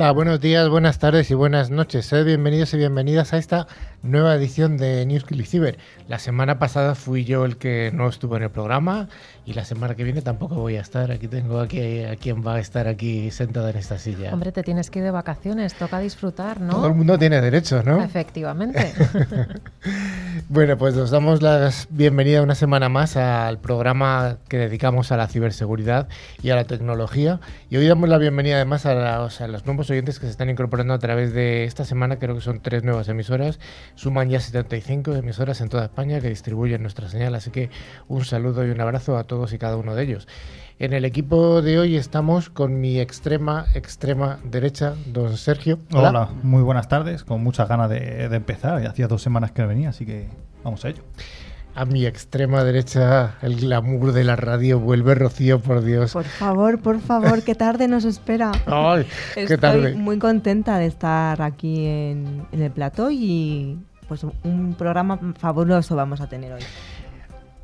Hola, buenos días, buenas tardes y buenas noches. Sed bienvenidos y bienvenidas a esta nueva edición de News Cyber. La semana pasada fui yo el que no estuvo en el programa y la semana que viene tampoco voy a estar. Aquí tengo aquí a quien va a estar aquí sentada en esta silla. Hombre, te tienes que ir de vacaciones, toca disfrutar, ¿no? Todo el mundo tiene derecho, ¿no? Efectivamente. bueno, pues os damos la bienvenida una semana más al programa que dedicamos a la ciberseguridad y a la tecnología. Y hoy damos la bienvenida además a, a los nuevos oyentes que se están incorporando a través de esta semana, creo que son tres nuevas emisoras, suman ya 75 emisoras en toda España que distribuyen nuestra señal, así que un saludo y un abrazo a todos y cada uno de ellos. En el equipo de hoy estamos con mi extrema, extrema derecha, don Sergio. Hola, muy buenas tardes, con muchas ganas de, de empezar, hacía dos semanas que venía, así que vamos a ello a mi extrema derecha el glamour de la radio vuelve Rocío, por Dios. Por favor, por favor, qué tarde nos espera. Ay, qué tarde. Estoy muy contenta de estar aquí en, el plató y pues un programa fabuloso vamos a tener hoy.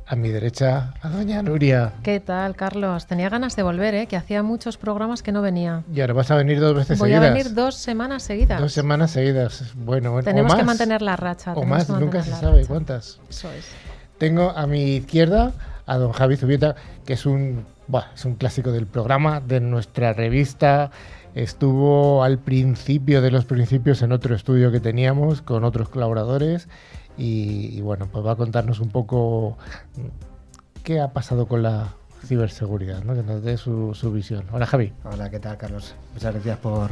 A mi derecha, a doña Nuria. ¿Qué tal, Carlos? Tenía ganas de volver, ¿eh? que hacía muchos programas que no venía. Y ahora vas a venir dos veces Voy seguidas. Voy a venir dos semanas seguidas. Dos semanas seguidas. Bueno, bueno. Tenemos que mantener la racha. O más, nunca se sabe cuántas. Eso es. Tengo a mi izquierda a don Javi Zubieta, que es un, es un clásico del programa, de nuestra revista. Estuvo al principio de los principios en otro estudio que teníamos con otros colaboradores y, bueno, pues va a contarnos un poco qué ha pasado con la ciberseguridad, ¿no? que nos dé su, visión. Hola Javi. Hola, ¿qué tal Carlos? Muchas gracias por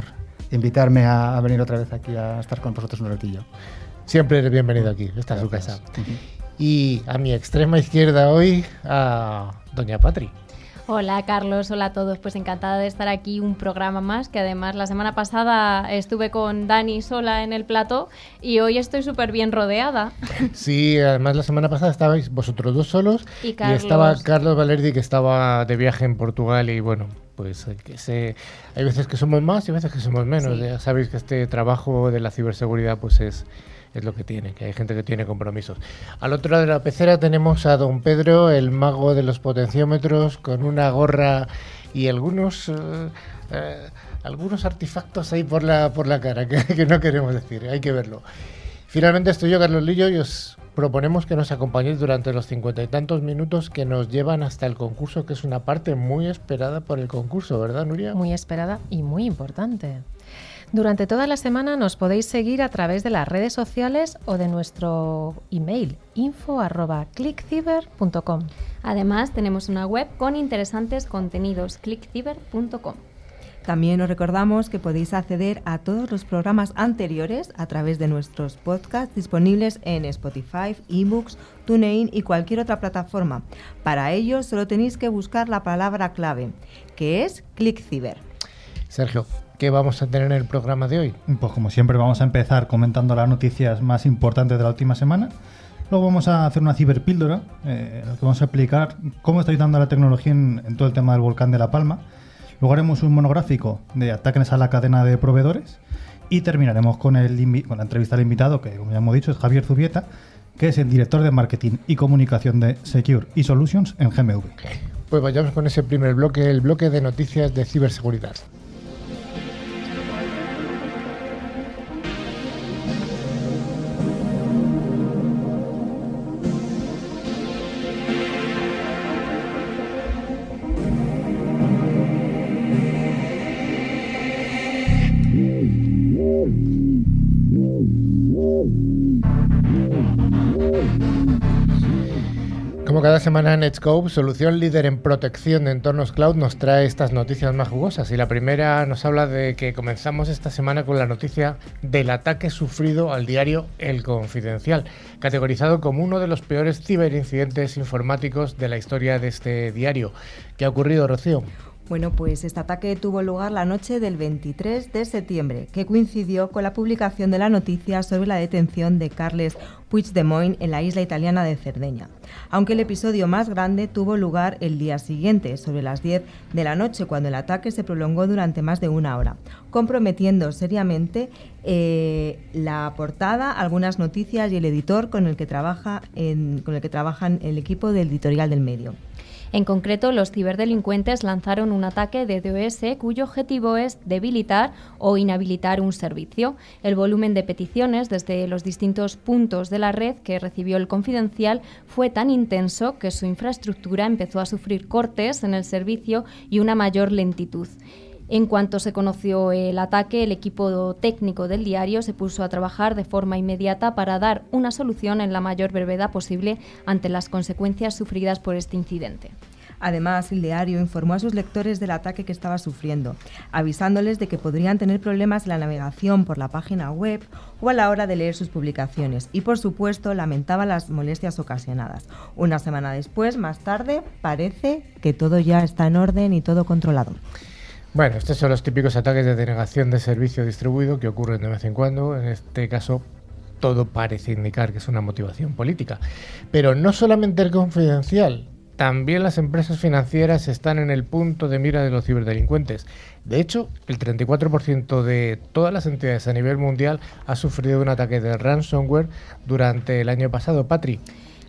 invitarme a, venir otra vez aquí a estar con vosotros un ratillo. Siempre eres bienvenido aquí, esta es su casa. Y a mi extrema izquierda hoy, a Doña Patri. Hola Carlos, hola a todos. Pues encantada de estar aquí un programa más, que además la semana pasada estuve con Dani sola en el plato y hoy estoy súper bien rodeada. Sí, además la semana pasada estabais vosotros dos solos y, estaba Carlos Valerdi que estaba de viaje en Portugal y bueno, pues que se, hay veces que somos más y veces que somos menos. Ya sabéis que este trabajo de la ciberseguridad pues es es lo que tiene, que hay gente que tiene compromisos. Al otro lado de la pecera tenemos a don Pedro, el mago de los potenciómetros, con una gorra y algunos... Eh, eh, algunos artefactos ahí por la, por la cara que, que, no queremos decir, hay que verlo. Finalmente estoy yo, Carlos Lillo, y os proponemos que nos acompañéis durante los cincuenta y tantos minutos que nos llevan hasta el concurso, que es una parte muy esperada por el concurso, ¿verdad, Nuria? Muy esperada y muy importante. Durante toda la semana nos podéis seguir a través de las redes sociales o de nuestro email info@clickciber.com. Además, tenemos una web con interesantes contenidos clickciber.com. También os recordamos que podéis acceder a todos los programas anteriores a través de nuestros podcasts disponibles en Spotify, eBooks, TuneIn y cualquier otra plataforma. Para ello solo tenéis que buscar la palabra clave, que es ClickCiber. Sergio, ¿Qué vamos a tener en el programa de hoy? Pues como siempre vamos a empezar comentando las noticias más importantes de la última semana. Luego vamos a hacer una ciberpíldora, eh, en la que vamos a explicar cómo está ayudando la tecnología en, todo el tema del volcán de La Palma. Luego haremos un monográfico de ataques a la cadena de proveedores. Y terminaremos con, el, con la entrevista al invitado, que como ya hemos dicho es Javier Zubieta, que es el director de marketing y comunicación de Secure y Solutions en GMV. Pues vayamos con ese primer bloque, el bloque de noticias de ciberseguridad. Cada semana Netscope, solución líder en protección de entornos cloud, nos trae estas noticias más jugosas. Y la primera nos habla de que comenzamos esta semana con la noticia del ataque sufrido al diario El Confidencial, categorizado como uno de los peores ciberincidentes informáticos de la historia de este diario. ¿Qué ha ocurrido, Rocío? Bueno, pues este ataque tuvo lugar la noche del 23 de septiembre, que coincidió con la publicación de la noticia sobre la detención de Carles Puigdemont en la isla italiana de Cerdeña. Aunque el episodio más grande tuvo lugar el día siguiente, sobre las 10 de la noche, cuando el ataque se prolongó durante más de una hora, comprometiendo seriamente eh, la portada, algunas noticias y el editor con el que trabaja con el que trabajan el equipo del editorial del medio. En concreto, los ciberdelincuentes lanzaron un ataque de DOS cuyo objetivo es debilitar o inhabilitar un servicio. El volumen de peticiones desde los distintos puntos de la red que recibió el confidencial fue tan intenso que su infraestructura empezó a sufrir cortes en el servicio y una mayor lentitud. En cuanto se conoció el ataque, el equipo técnico del diario se puso a trabajar de forma inmediata para dar una solución en la mayor brevedad posible ante las consecuencias sufridas por este incidente. Además, el diario informó a sus lectores del ataque que estaba sufriendo, avisándoles de que podrían tener problemas en la navegación por la página web o a la hora de leer sus publicaciones y, por supuesto, lamentaba las molestias ocasionadas. Una semana después, más tarde, parece que todo ya está en orden y todo controlado. Bueno, estos son los típicos ataques de denegación de servicio distribuido que ocurren de vez en cuando. En este caso, todo parece indicar que es una motivación política. Pero no solamente el confidencial, también las empresas financieras están en el punto de mira de los ciberdelincuentes. De hecho, el 34% de todas las entidades a nivel mundial ha sufrido un ataque de ransomware durante el año pasado. Patri.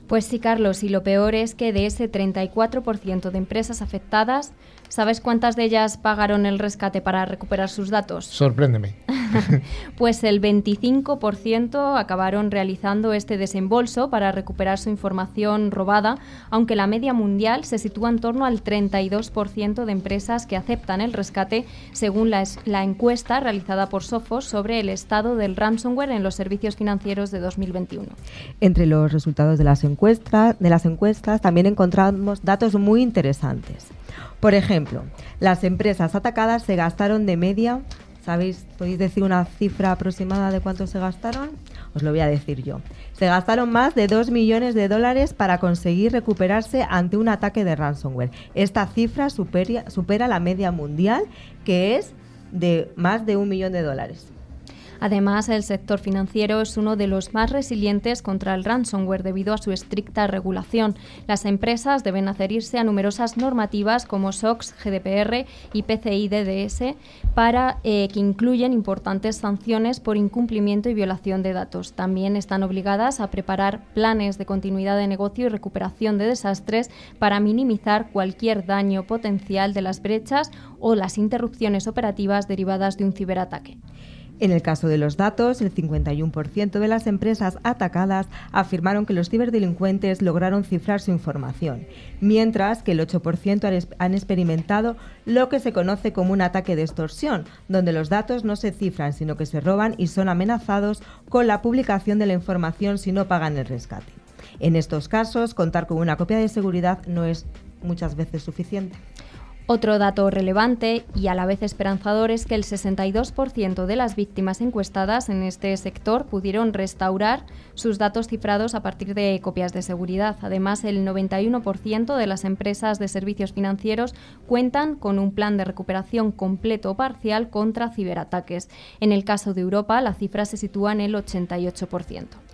Pues sí, Carlos, y lo peor es que de ese 34% de empresas afectadas, ¿Sabes cuántas de ellas pagaron el rescate para recuperar sus datos? Sorpréndeme. pues el 25% acabaron realizando este desembolso para recuperar su información robada, aunque la media mundial se sitúa en torno al 32% de empresas que aceptan el rescate, según la, la encuesta realizada por Sofos sobre el estado del ransomware en los servicios financieros de 2021. Entre los resultados de las encuestas, de las encuestas también encontramos datos muy interesantes. Por ejemplo, las empresas atacadas se gastaron de media, ¿sabéis? ¿Podéis decir una cifra aproximada de cuánto se gastaron? Os lo voy a decir yo. Se gastaron más de 2 millones de dólares para conseguir recuperarse ante un ataque de ransomware. Esta cifra supera, supera la media mundial, que es de más de un millón de dólares. Además, el sector financiero es uno de los más resilientes contra el ransomware debido a su estricta regulación. Las empresas deben adherirse a numerosas normativas como SOX, GDPR y PCI DDS para eh, que incluyen importantes sanciones por incumplimiento y violación de datos. También están obligadas a preparar planes de continuidad de negocio y recuperación de desastres para minimizar cualquier daño potencial de las brechas o las interrupciones operativas derivadas de un ciberataque. En el caso de los datos, el 51% de las empresas atacadas afirmaron que los ciberdelincuentes lograron cifrar su información, mientras que el 8% han experimentado lo que se conoce como un ataque de extorsión, donde los datos no se cifran, sino que se roban y son amenazados con la publicación de la información si no pagan el rescate. En estos casos, contar con una copia de seguridad no es muchas veces suficiente. Otro dato relevante y a la vez esperanzador es que el 62% de las víctimas encuestadas en este sector pudieron restaurar sus datos cifrados a partir de copias de seguridad. Además, el 91% de las empresas de servicios financieros cuentan con un plan de recuperación completo o parcial contra ciberataques. En el caso de Europa, la cifra se sitúa en el 88%.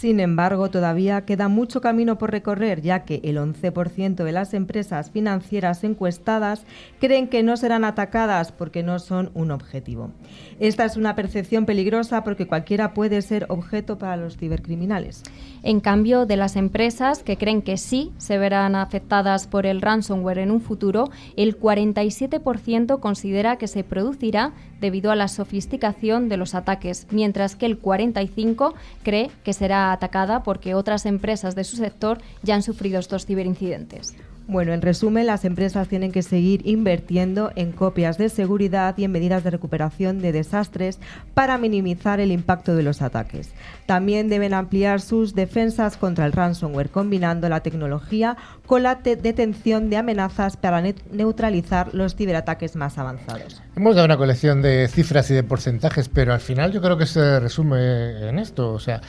Sin embargo, todavía queda mucho camino por recorrer, ya que el 11% de las empresas financieras encuestadas creen que no serán atacadas porque no son un objetivo. Esta es una percepción peligrosa porque cualquiera puede ser objeto para los cibercriminales. En cambio, de las empresas que creen que sí se verán afectadas por el ransomware en un futuro, el 47% considera que se producirá debido a la sofisticación de los ataques, mientras que el 45% cree que será atacada porque otras empresas de su sector ya han sufrido estos ciberincidentes. Bueno, en resumen, las empresas tienen que seguir invirtiendo en copias de seguridad y en medidas de recuperación de desastres para minimizar el impacto de los ataques. También deben ampliar sus defensas contra el ransomware, combinando la tecnología con la detención de amenazas para neutralizar los ciberataques más avanzados. Hemos dado una colección de cifras y de porcentajes, pero al final yo creo que se resume en esto. O sea,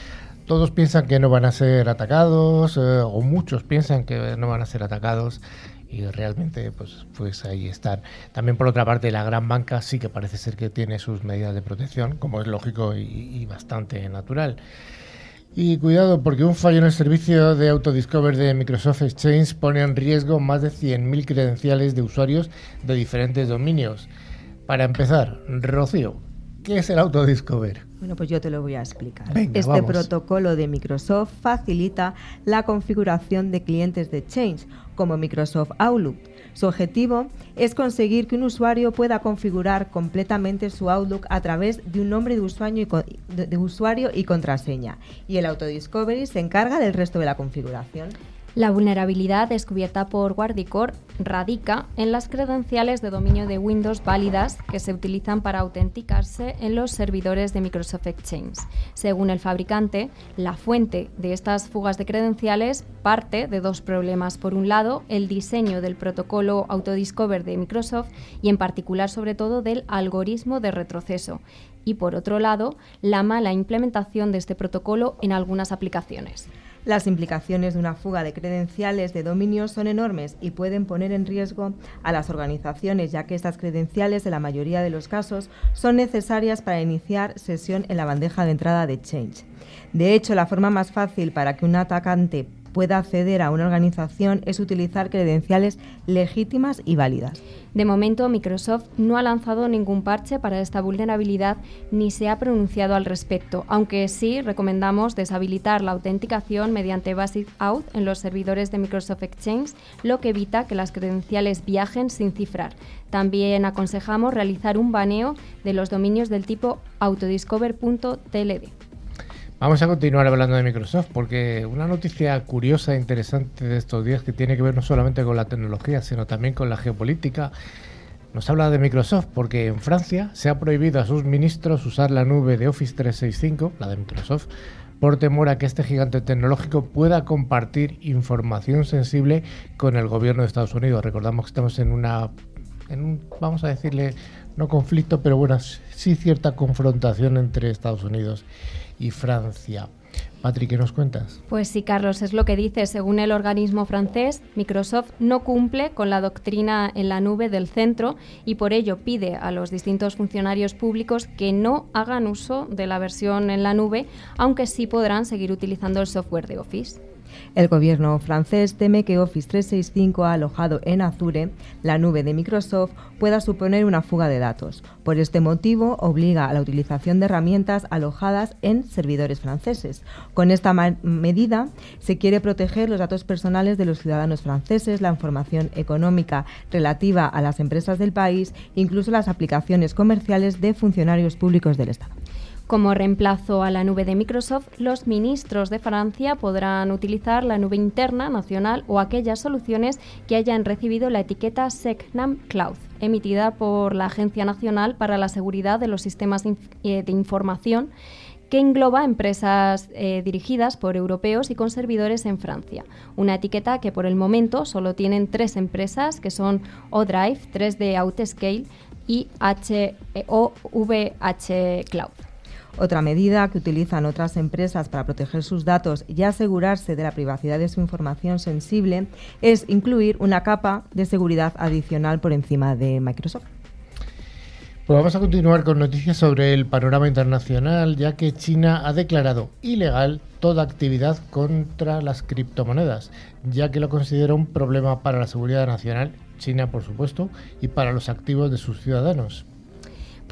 todos piensan que no van a ser atacados, eh, o muchos piensan que no van a ser atacados, y realmente pues, pues ahí están. También por otra parte la gran banca sí que parece ser que tiene sus medidas de protección, como es lógico y, bastante natural. Y cuidado, porque un fallo en el servicio de Autodiscover de Microsoft Exchange pone en riesgo más de 100.000 credenciales de usuarios de diferentes dominios. Para empezar, Rocío, ¿Qué es el Autodiscover? Bueno, pues yo te lo voy a explicar. este protocolo de Microsoft facilita la configuración de clientes de Change, como Microsoft Outlook. Su objetivo es conseguir que un usuario pueda configurar completamente su Outlook a través de un nombre de usuario y, de usuario y contraseña. Y el Autodiscovery se encarga del resto de la configuración. La vulnerabilidad descubierta por Guardicore radica en las credenciales de dominio de Windows válidas que se utilizan para autenticarse en los servidores de Microsoft Exchange. Según el fabricante, la fuente de estas fugas de credenciales parte de dos problemas. Por un lado, el diseño del protocolo Autodiscover de Microsoft y en particular sobre todo del algoritmo de retroceso. Y por otro lado, la mala implementación de este protocolo en algunas aplicaciones. Las implicaciones de una fuga de credenciales de dominio son enormes y pueden poner en riesgo a las organizaciones, ya que estas credenciales, en la mayoría de los casos, son necesarias para iniciar sesión en la bandeja de entrada de Change. De hecho, la forma más fácil para que un atacante pueda acceder a una organización es utilizar credenciales legítimas y válidas. De momento, Microsoft no ha lanzado ningún parche para esta vulnerabilidad ni se ha pronunciado al respecto, aunque sí recomendamos deshabilitar la autenticación mediante Basic Auth en los servidores de Microsoft Exchange, lo que evita que las credenciales viajen sin cifrar. También aconsejamos realizar un baneo de los dominios del tipo autodiscover.tld. Vamos a continuar hablando de Microsoft porque una noticia curiosa e interesante de estos días que tiene que ver no solamente con la tecnología, sino también con la geopolítica, nos habla de Microsoft porque en Francia se ha prohibido a sus ministros usar la nube de Office 365, la de Microsoft, por temor a que este gigante tecnológico pueda compartir información sensible con el gobierno de Estados Unidos. Recordamos que estamos en una, en un, vamos a decirle, no conflicto, pero bueno, sí cierta confrontación entre Estados Unidos y Francia. Patrick, ¿qué nos cuentas? Pues sí, Carlos, es lo que dice. Según el organismo francés, Microsoft no cumple con la doctrina en la nube del centro y por ello pide a los distintos funcionarios públicos que no hagan uso de la versión en la nube, aunque sí podrán seguir utilizando el software de Office. El gobierno francés teme que Office 365 alojado en Azure, la nube de Microsoft, pueda suponer una fuga de datos. Por este motivo, obliga a la utilización de herramientas alojadas en servidores franceses. Con esta medida se quiere proteger los datos personales de los ciudadanos franceses, la información económica relativa a las empresas del país, incluso las aplicaciones comerciales de funcionarios públicos del Estado. Como reemplazo a la nube de Microsoft, los ministros de Francia podrán utilizar la nube interna nacional o aquellas soluciones que hayan recibido la etiqueta SecNam Cloud, emitida por la Agencia Nacional para la Seguridad de los Sistemas eh, de Información que engloba empresas eh, dirigidas por europeos y con servidores en Francia. Una etiqueta que por el momento solo tienen tres empresas, que son ODrive, 3D Outscale y HOVH Cloud. Otra medida que utilizan otras empresas para proteger sus datos y asegurarse de la privacidad de su información sensible es incluir una capa de seguridad adicional por encima de Microsoft. Pues vamos a continuar con noticias sobre el panorama internacional, ya que China ha declarado ilegal toda actividad contra las criptomonedas, ya que lo considera un problema para la seguridad nacional, China por supuesto, y para los activos de sus ciudadanos.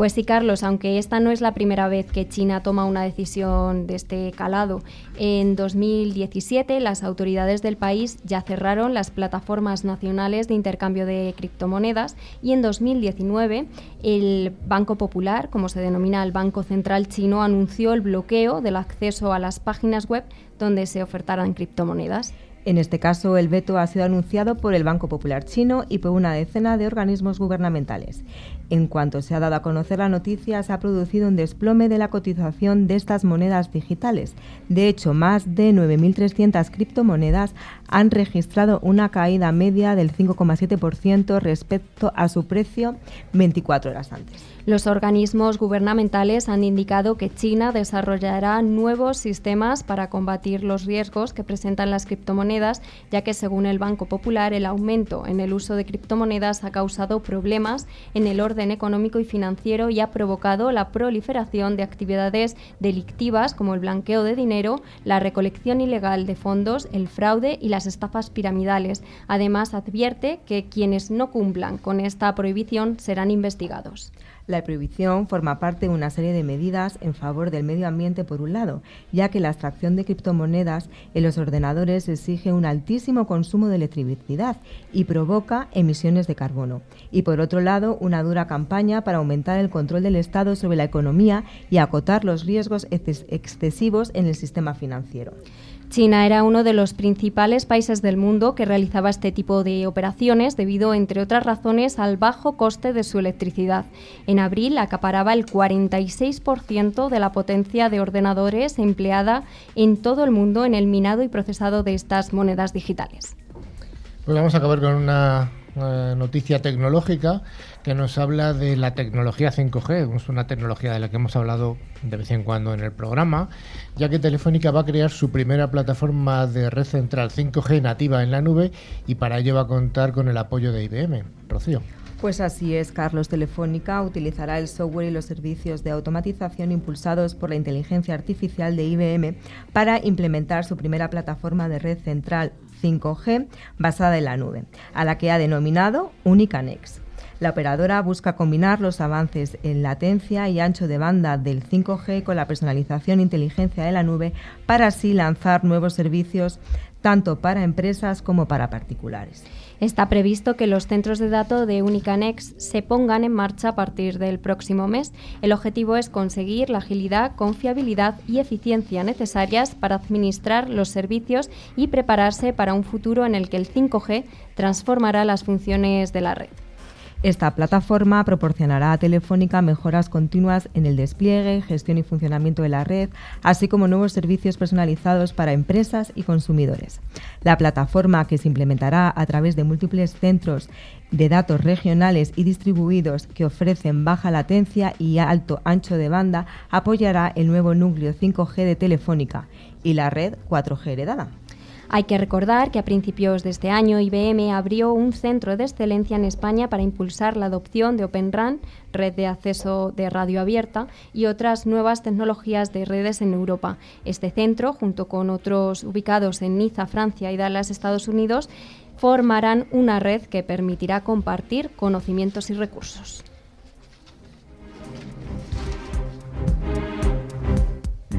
Pues sí, Carlos, aunque esta no es la primera vez que China toma una decisión de este calado. En 2017 las autoridades del país ya cerraron las plataformas nacionales de intercambio de criptomonedas y en 2019 el Banco Popular, como se denomina el Banco Central chino, anunció el bloqueo del acceso a las páginas web donde se ofertaran criptomonedas. En este caso, el veto ha sido anunciado por el Banco Popular Chino y por una decena de organismos gubernamentales. En cuanto se ha dado a conocer la noticia, se ha producido un desplome de la cotización de estas monedas digitales. De hecho, más de 9.300 criptomonedas han registrado una caída media del 5,7% respecto a su precio 24 horas antes. Los organismos gubernamentales han indicado que China desarrollará nuevos sistemas para combatir los riesgos que presentan las criptomonedas, ya que según el Banco Popular el aumento en el uso de criptomonedas ha causado problemas en el orden económico y financiero y ha provocado la proliferación de actividades delictivas como el blanqueo de dinero, la recolección ilegal de fondos, el fraude y las estafas piramidales. Además, advierte que quienes no cumplan con esta prohibición serán investigados. La prohibición forma parte de una serie de medidas en favor del medio ambiente por un lado, ya que la extracción de criptomonedas en los ordenadores exige un altísimo consumo de electricidad y provoca emisiones de carbono. Y por otro lado, una dura campaña para aumentar el control del Estado sobre la economía y acotar los riesgos excesivos en el sistema financiero. China era uno de los principales países del mundo que realizaba este tipo de operaciones debido, entre otras razones, al bajo coste de su electricidad. En abril acaparaba el 46% de la potencia de ordenadores empleada en todo el mundo en el minado y procesado de estas monedas digitales. Pues vamos a acabar con una noticia tecnológica que nos habla de la tecnología 5G. Es una tecnología de la que hemos hablado de vez en cuando en el programa, ya que Telefónica va a crear su primera plataforma de red central 5G nativa en la nube y para ello va a contar con el apoyo de IBM. Rocío. Pues así es, Carlos. Telefónica utilizará el software y los servicios de automatización impulsados por la inteligencia artificial de IBM para implementar su primera plataforma de red central 5G basada en la nube, a la que ha denominado Unicanex. La operadora busca combinar los avances en latencia y ancho de banda del 5G con la personalización e inteligencia de la nube para así lanzar nuevos servicios tanto para empresas como para particulares. Está previsto que los centros de datos de Unicanex se pongan en marcha a partir del próximo mes. El objetivo es conseguir la agilidad, confiabilidad y eficiencia necesarias para administrar los servicios y prepararse para un futuro en el que el 5G transformará las funciones de la red. Esta plataforma proporcionará a Telefónica mejoras continuas en el despliegue, gestión y funcionamiento de la red, así como nuevos servicios personalizados para empresas y consumidores. La plataforma, que se implementará a través de múltiples centros de datos regionales y distribuidos que ofrecen baja latencia y alto ancho de banda, apoyará el nuevo núcleo 5G de Telefónica y la red 4G heredada. Hay que recordar que a principios de este año IBM abrió un centro de excelencia en España para impulsar la adopción de Open RAN, red de acceso de radio abierta, y otras nuevas tecnologías de redes en Europa. Este centro, junto con otros ubicados en Niza, Francia y Dallas, Estados Unidos, formarán una red que permitirá compartir conocimientos y recursos.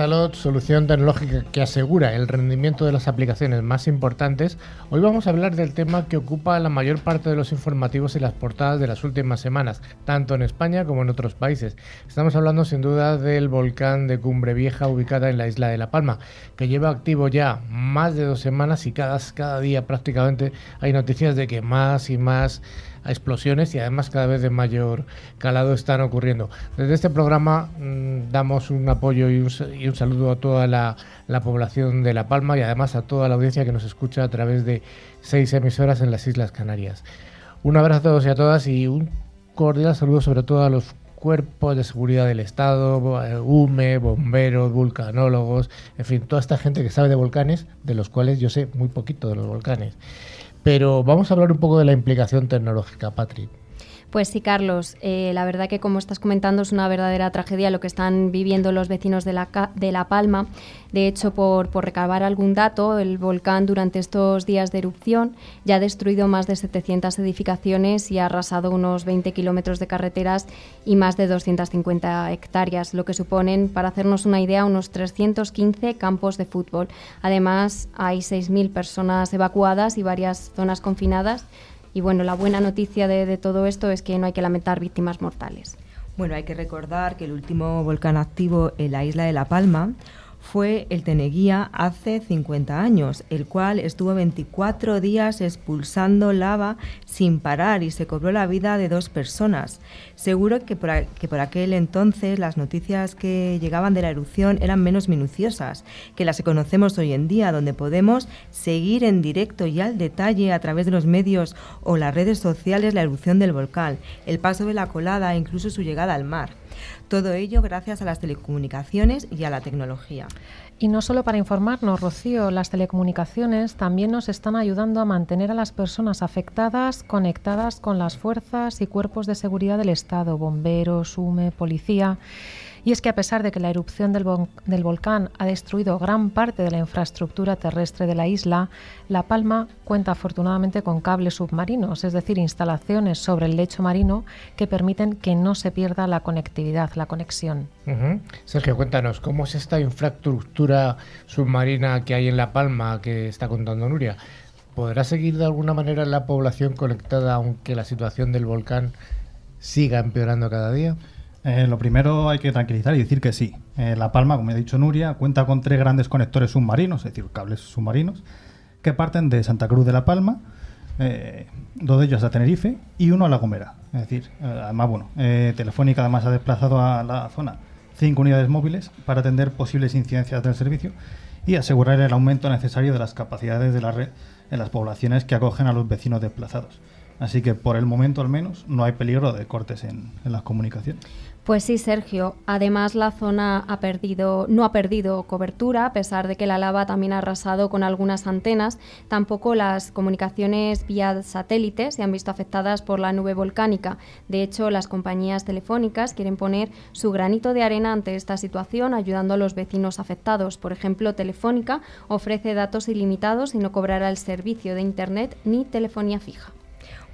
Gracias a LOT, solución tecnológica que asegura el rendimiento de las aplicaciones más importantes, hoy vamos a hablar del tema que ocupa la mayor parte de los informativos y las portadas de las últimas semanas, tanto en España como en otros países. Estamos hablando sin duda del volcán de Cumbre Vieja ubicada en la isla de La Palma, que lleva activo ya más de dos semanas y cada, cada día prácticamente hay noticias de que más y más a explosiones y además cada vez de mayor calado están ocurriendo. Desde este programa mm, damos un apoyo y un, saludo a toda la, población de La Palma y además a toda la audiencia que nos escucha a través de seis emisoras en las Islas Canarias. Un abrazo a todos y a todas y un cordial saludo sobre todo a los cuerpos de seguridad del Estado, UME, bomberos, vulcanólogos, en fin, toda esta gente que sabe de volcanes, de los cuales yo sé muy poquito de los volcanes. Pero vamos a hablar un poco de la implicación tecnológica, Patrick. Pues sí, Carlos. Eh, la verdad que como estás comentando es una verdadera tragedia lo que están viviendo los vecinos de La, de la Palma. De hecho, por, por, recabar algún dato, el volcán durante estos días de erupción ya ha destruido más de 700 edificaciones y ha arrasado unos 20 kilómetros de carreteras y más de 250 hectáreas, lo que suponen, para hacernos una idea, unos 315 campos de fútbol. Además, hay 6.000 personas evacuadas y varias zonas confinadas y bueno, la buena noticia de, todo esto es que no hay que lamentar víctimas mortales. Bueno, hay que recordar que el último volcán activo en la isla de La Palma fue el Teneguía hace 50 años, el cual estuvo 24 días expulsando lava sin parar y se cobró la vida de dos personas. Seguro que por, que por aquel entonces las noticias que llegaban de la erupción eran menos minuciosas que las que conocemos hoy en día, donde podemos seguir en directo y al detalle a través de los medios o las redes sociales la erupción del volcán, el paso de la colada e incluso su llegada al mar. Todo ello gracias a las telecomunicaciones y a la tecnología. Y no solo para informarnos, Rocío, las telecomunicaciones también nos están ayudando a mantener a las personas afectadas conectadas con las fuerzas y cuerpos de seguridad del Estado, bomberos, UME, policía. Y es que a pesar de que la erupción del, volcán ha destruido gran parte de la infraestructura terrestre de la isla, La Palma cuenta afortunadamente con cables submarinos, es decir, instalaciones sobre el lecho marino que permiten que no se pierda la conectividad, la conexión. Sergio, cuéntanos, ¿cómo es esta infraestructura submarina que hay en La Palma que está contando Nuria? ¿Podrá seguir de alguna manera la población conectada aunque la situación del volcán siga empeorando cada día? Eh, lo primero hay que tranquilizar y decir que sí. Eh, la Palma, como ha dicho Nuria, cuenta con tres grandes conectores submarinos, es decir, cables submarinos, que parten de Santa Cruz de la Palma, eh, dos de ellos a Tenerife y uno a La Gomera. Es decir, además, bueno, Telefónica además ha desplazado a la zona cinco unidades móviles para atender posibles incidencias del servicio y asegurar el aumento necesario de las capacidades de la red en las poblaciones que acogen a los vecinos desplazados. Así que por el momento al menos no hay peligro de cortes en las comunicaciones. Pues sí, Sergio. Además, la zona ha perdido, no ha perdido cobertura, a pesar de que la lava también ha arrasado con algunas antenas. Tampoco las comunicaciones vía satélite se han visto afectadas por la nube volcánica. De hecho, las compañías telefónicas quieren poner su granito de arena ante esta situación, ayudando a los vecinos afectados. Por ejemplo, Telefónica ofrece datos ilimitados y no cobrará el servicio de Internet ni telefonía fija.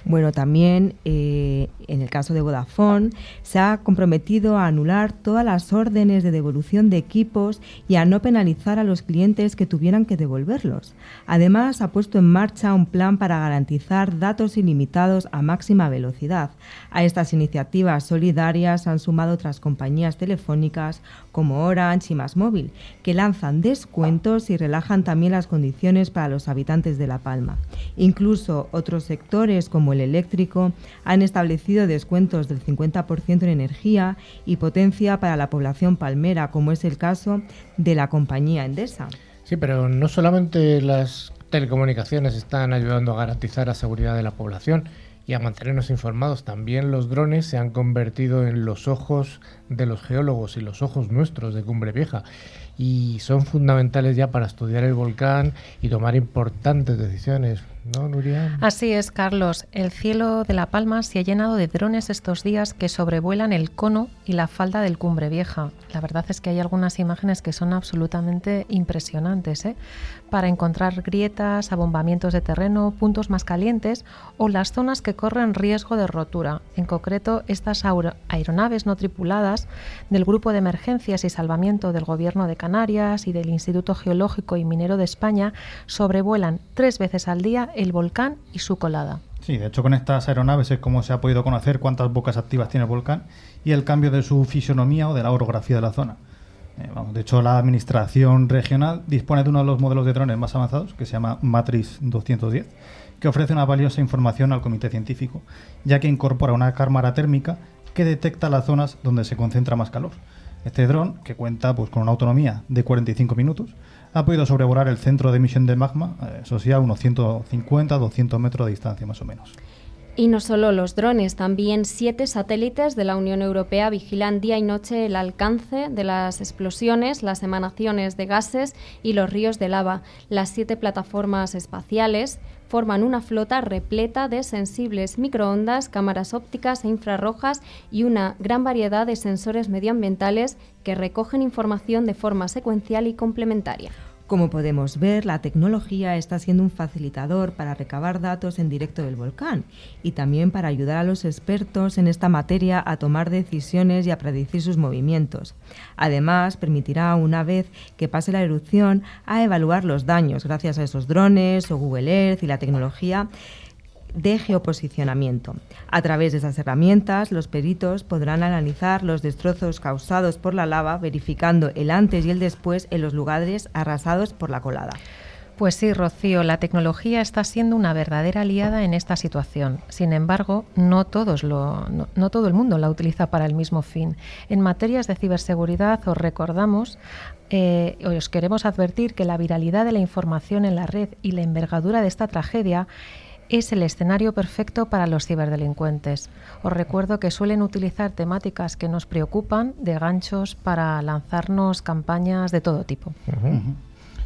Bueno, también eh, en el caso de Vodafone se ha comprometido a anular todas las órdenes de devolución de equipos y a no penalizar a los clientes que tuvieran que devolverlos. Además, ha puesto en marcha un plan para garantizar datos ilimitados a máxima velocidad. A estas iniciativas solidarias han sumado otras compañías telefónicas como Orange y Más Móvil, que lanzan descuentos y relajan también las condiciones para los habitantes de La Palma. Incluso otros sectores como el eléctrico han establecido descuentos del 50% en energía y potencia para la población palmera, como es el caso de la compañía Endesa. Sí, pero no solamente las telecomunicaciones están ayudando a garantizar la seguridad de la población y a mantenernos informados, también los drones se han convertido en los ojos de los geólogos y los ojos nuestros de Cumbre Vieja y son fundamentales ya para estudiar el volcán y tomar importantes decisiones Así es, Carlos. El cielo de La Palma se ha llenado de drones estos días que sobrevuelan el cono y la falda del Cumbre Vieja. La verdad es que hay algunas imágenes que son absolutamente impresionantes, ¿eh? para encontrar grietas, abombamientos de terreno, puntos más calientes o las zonas que corren riesgo de rotura. En concreto, estas aeronaves no tripuladas del Grupo de Emergencias y Salvamiento del Gobierno de Canarias y del Instituto Geológico y Minero de España sobrevuelan tres veces al día el volcán y su colada. Sí, de hecho con estas aeronaves es como se ha podido conocer cuántas bocas activas tiene el volcán y el cambio de su fisionomía o de la orografía de la zona. Eh, de hecho, la administración regional dispone de uno de los modelos de drones más avanzados, que se llama Matrix 210, que ofrece una valiosa información al comité científico, ya que incorpora una cámara térmica que detecta las zonas donde se concentra más calor. Este dron, que cuenta pues, con una autonomía de 45 minutos, ha podido sobrevolar el centro de emisión de magma, eh, eso sí, a unos 150-200 metros de distancia más o menos. Y no solo los drones, también siete satélites de la Unión Europea vigilan día y noche el alcance de las explosiones, las emanaciones de gases y los ríos de lava. Las siete plataformas espaciales forman una flota repleta de sensibles microondas, cámaras ópticas e infrarrojas y una gran variedad de sensores medioambientales que recogen información de forma secuencial y complementaria. Como podemos ver, la tecnología está siendo un facilitador para recabar datos en directo del volcán y también para ayudar a los expertos en esta materia a tomar decisiones y a predecir sus movimientos. Además, permitirá, una vez que pase la erupción, a evaluar los daños gracias a esos drones o Google Earth y la tecnología de geoposicionamiento. A través de esas herramientas, los peritos podrán analizar los destrozos causados por la lava, verificando el antes y el después en los lugares arrasados por la colada. Pues sí, Rocío, la tecnología está siendo una verdadera aliada en esta situación. Sin embargo, no, todos lo, no, todo el mundo la utiliza para el mismo fin. En materias de ciberseguridad, os recordamos, eh, os queremos advertir que la viralidad de la información en la red y la envergadura de esta tragedia es el escenario perfecto para los ciberdelincuentes. Os recuerdo que suelen utilizar temáticas que nos preocupan de ganchos para lanzarnos campañas de todo tipo.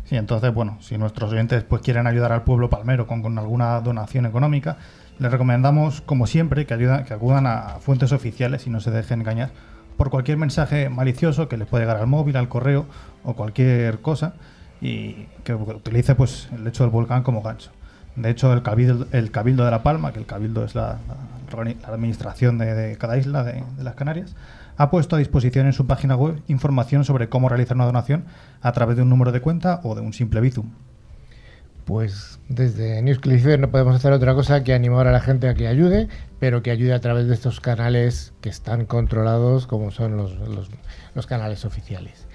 Y entonces, bueno, si nuestros oyentes pues quieren ayudar al pueblo palmero con, alguna donación económica, les recomendamos, como siempre, que, que acudan a fuentes oficiales y no se dejen engañar por cualquier mensaje malicioso que les puede llegar al móvil, al correo o cualquier cosa y que utilice pues el hecho del volcán como gancho. De hecho, el Cabildo, el cabildo de La Palma, que el Cabildo es la, administración de, cada isla de las Canarias, ha puesto a disposición en su página web información sobre cómo realizar una donación a través de un número de cuenta o de un simple Bizum. Pues desde Newsclicker no podemos hacer otra cosa que animar a la gente a que ayude, pero que ayude a través de estos canales que están controlados como son los, los canales oficiales.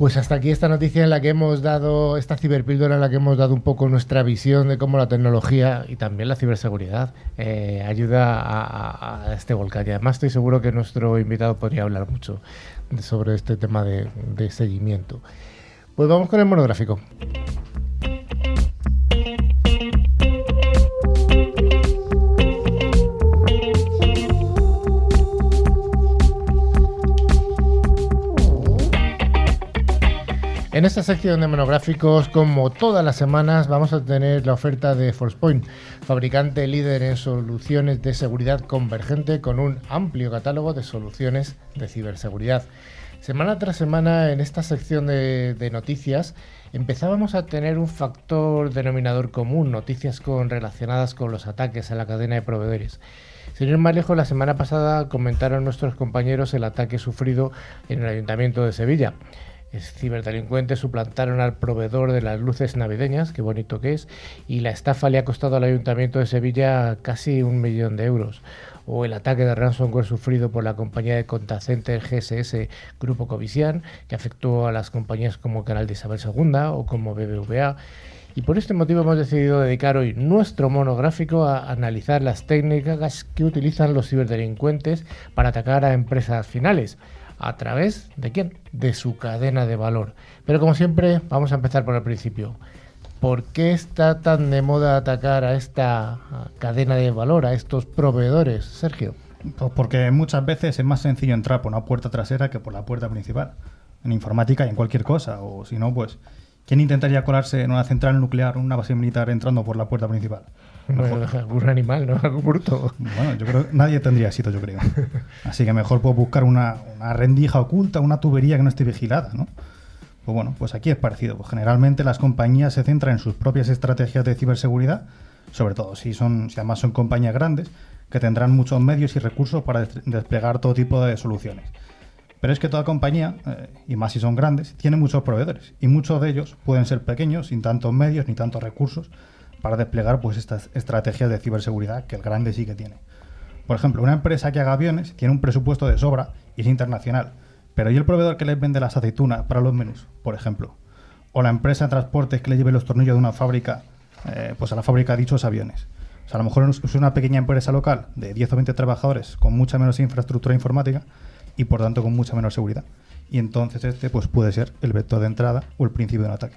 Pues hasta aquí esta noticia en la que hemos dado, esta ciberpíldora en la que hemos dado un poco nuestra visión de cómo la tecnología y también la ciberseguridad eh, ayuda a, este volcán. Y además estoy seguro que nuestro invitado podría hablar mucho sobre este tema de, de seguimiento. Pues vamos con el monográfico. En esta sección de monográficos, como todas las semanas, vamos a tener la oferta de ForcePoint, fabricante líder en soluciones de seguridad convergente con un amplio catálogo de soluciones de ciberseguridad. Semana tras semana, en esta sección de, noticias, empezábamos a tener un factor denominador común, noticias con, relacionadas con los ataques a la cadena de proveedores. Sin ir más lejos, la semana pasada comentaron nuestros compañeros el ataque sufrido en el Ayuntamiento de Sevilla ciberdelincuentes suplantaron al proveedor de las luces navideñas, qué bonito que es, y la estafa le ha costado al Ayuntamiento de Sevilla casi un millón de euros. O el ataque de ransomware sufrido por la compañía de Contacenter GSS Grupo Covisian, que afectó a las compañías como Canal de Isabel II o como BBVA. Y por este motivo hemos decidido dedicar hoy nuestro monográfico a analizar las técnicas que utilizan los ciberdelincuentes para atacar a empresas finales ¿A través de quién? De su cadena de valor. Pero como siempre, vamos a empezar por el principio. ¿Por qué está tan de moda atacar a esta cadena de valor, a estos proveedores, Sergio? Pues porque muchas veces es más sencillo entrar por una puerta trasera que por la puerta principal. En informática y en cualquier cosa. O si no, pues, ¿quién intentaría colarse en una central nuclear, una base militar, entrando por la puerta principal? algún animal, ¿no? Algo bruto. Bueno, yo creo que nadie tendría éxito, yo creo. Así que mejor puedo buscar una, rendija oculta, una tubería que no esté vigilada, ¿no? Pues bueno, pues aquí es parecido. Pues generalmente las compañías se centran en sus propias estrategias de ciberseguridad, sobre todo si, son, si además son compañías grandes, que tendrán muchos medios y recursos para desplegar todo tipo de soluciones. Pero es que toda compañía, eh, y más si son grandes, tiene muchos proveedores, y muchos de ellos pueden ser pequeños, sin tantos medios ni tantos recursos, para desplegar pues estas estrategias de ciberseguridad que el grande sí que tiene. Por ejemplo, una empresa que haga aviones tiene un presupuesto de sobra y es internacional, pero ¿y el proveedor que les vende las aceitunas para los menús, por ejemplo? O la empresa de transportes que le lleve los tornillos de una fábrica eh, pues a la fábrica de dichos aviones. O sea, a lo mejor es una pequeña empresa local de 10 o 20 trabajadores con mucha menos infraestructura informática y por tanto con mucha menor seguridad. Y entonces este pues puede ser el vector de entrada o el principio de un ataque.